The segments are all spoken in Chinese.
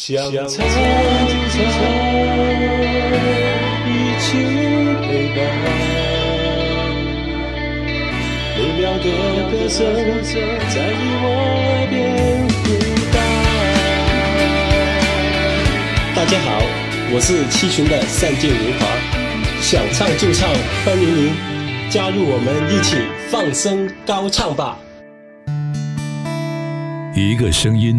想唱就唱，一起陪伴。美妙的歌声在你我耳边回荡。大家好，我是七群的善剑年华，想唱就唱，欢迎您加入我们一起放声高唱吧。一个声音。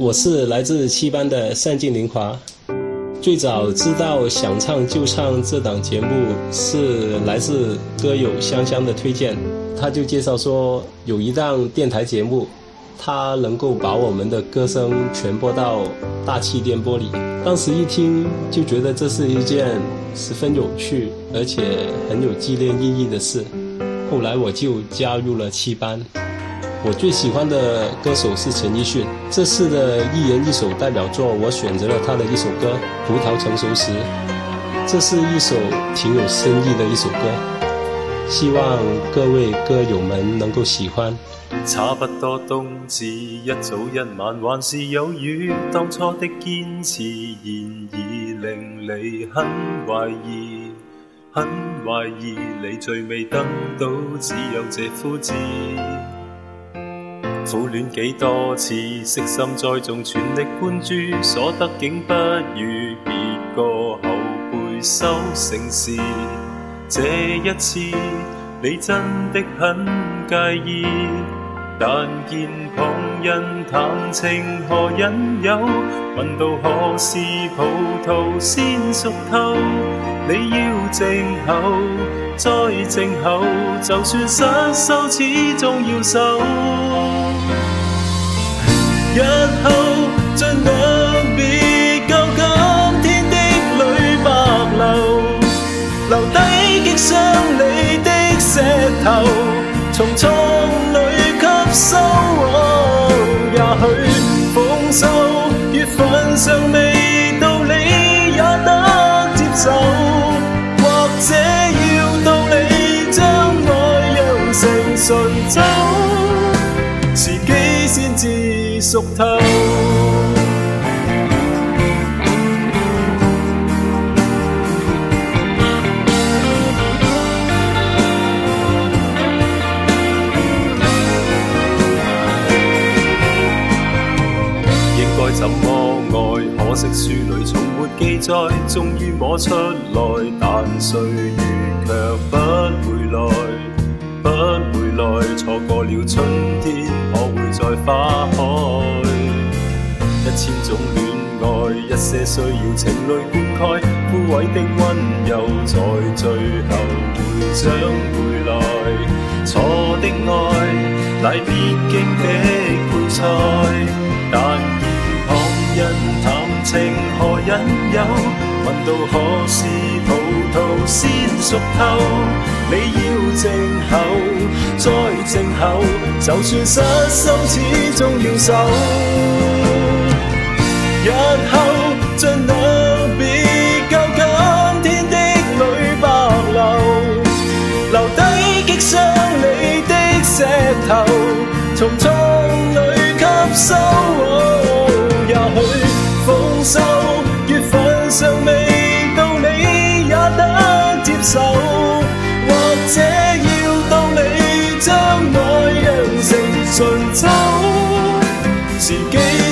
我是来自七班的单静林华，最早知道想唱就唱这档节目是来自歌友香香的推荐，他就介绍说有一档电台节目，它能够把我们的歌声传播到大气电波里，当时一听就觉得这是一件十分有趣而且很有纪念意义的事，后来我就加入了七班。我最喜欢的歌手是陈奕迅。这次的“一人一首”代表作，我选择了他的一首歌《葡萄成熟时》。这是一首挺有深意的一首歌，希望各位歌友们能够喜欢。差不多冬至，一早一晚还是有雨。当初的坚持，现已令你很怀疑，很怀疑你最尾等到只有这枯枝。苦恋幾多次，悉心栽种，全力灌注，所得竟不如別個後輩收成时。這一次，你真的很介意。但見旁人談情何引诱，問到何時葡萄先熟透，你要靜候，再靜候，就算失收，始终要守。日后尽量别教今天的泪白流，留低击伤你的石头，从创里吸收。也许丰收月份尚未到，你也得接受，或者要到你将爱酿成醇酒，时机先至。熟透，应该怎么爱？可惜书里从没记载，终于摸出来，但岁月却不回来。不回来，错过了春天，可会再花开？一千种恋爱，一些需要情泪灌溉，枯萎的温柔，在最后会长回来。错的爱，乃必经的配菜。但见旁人谈情何引诱，问到何时葡萄先熟透？你要静候，再静候，就算失心，始终要守。日后尽量别教今天的泪白流，留低击伤你的石头，从窗里吸收。也许丰收，月份尚未到，你也得接受。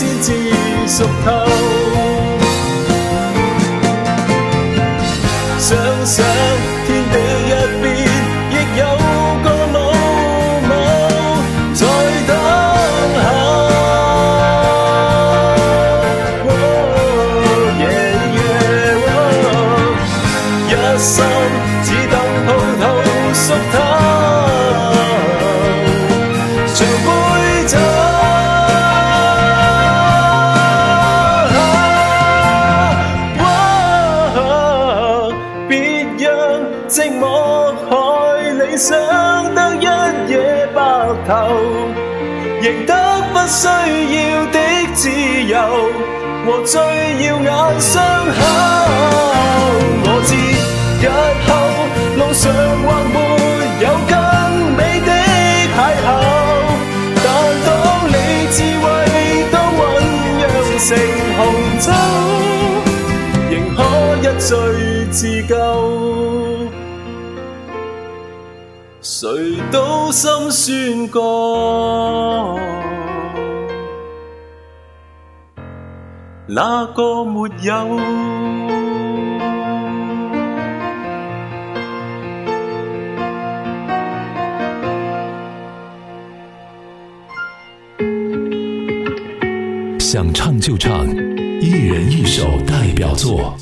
先至熟透。寂寞海理想得一夜白头，赢得不需要的自由和最耀眼伤口。我知，一刻。谁都心酸过。那个没有，想唱就唱，一人一首代表作。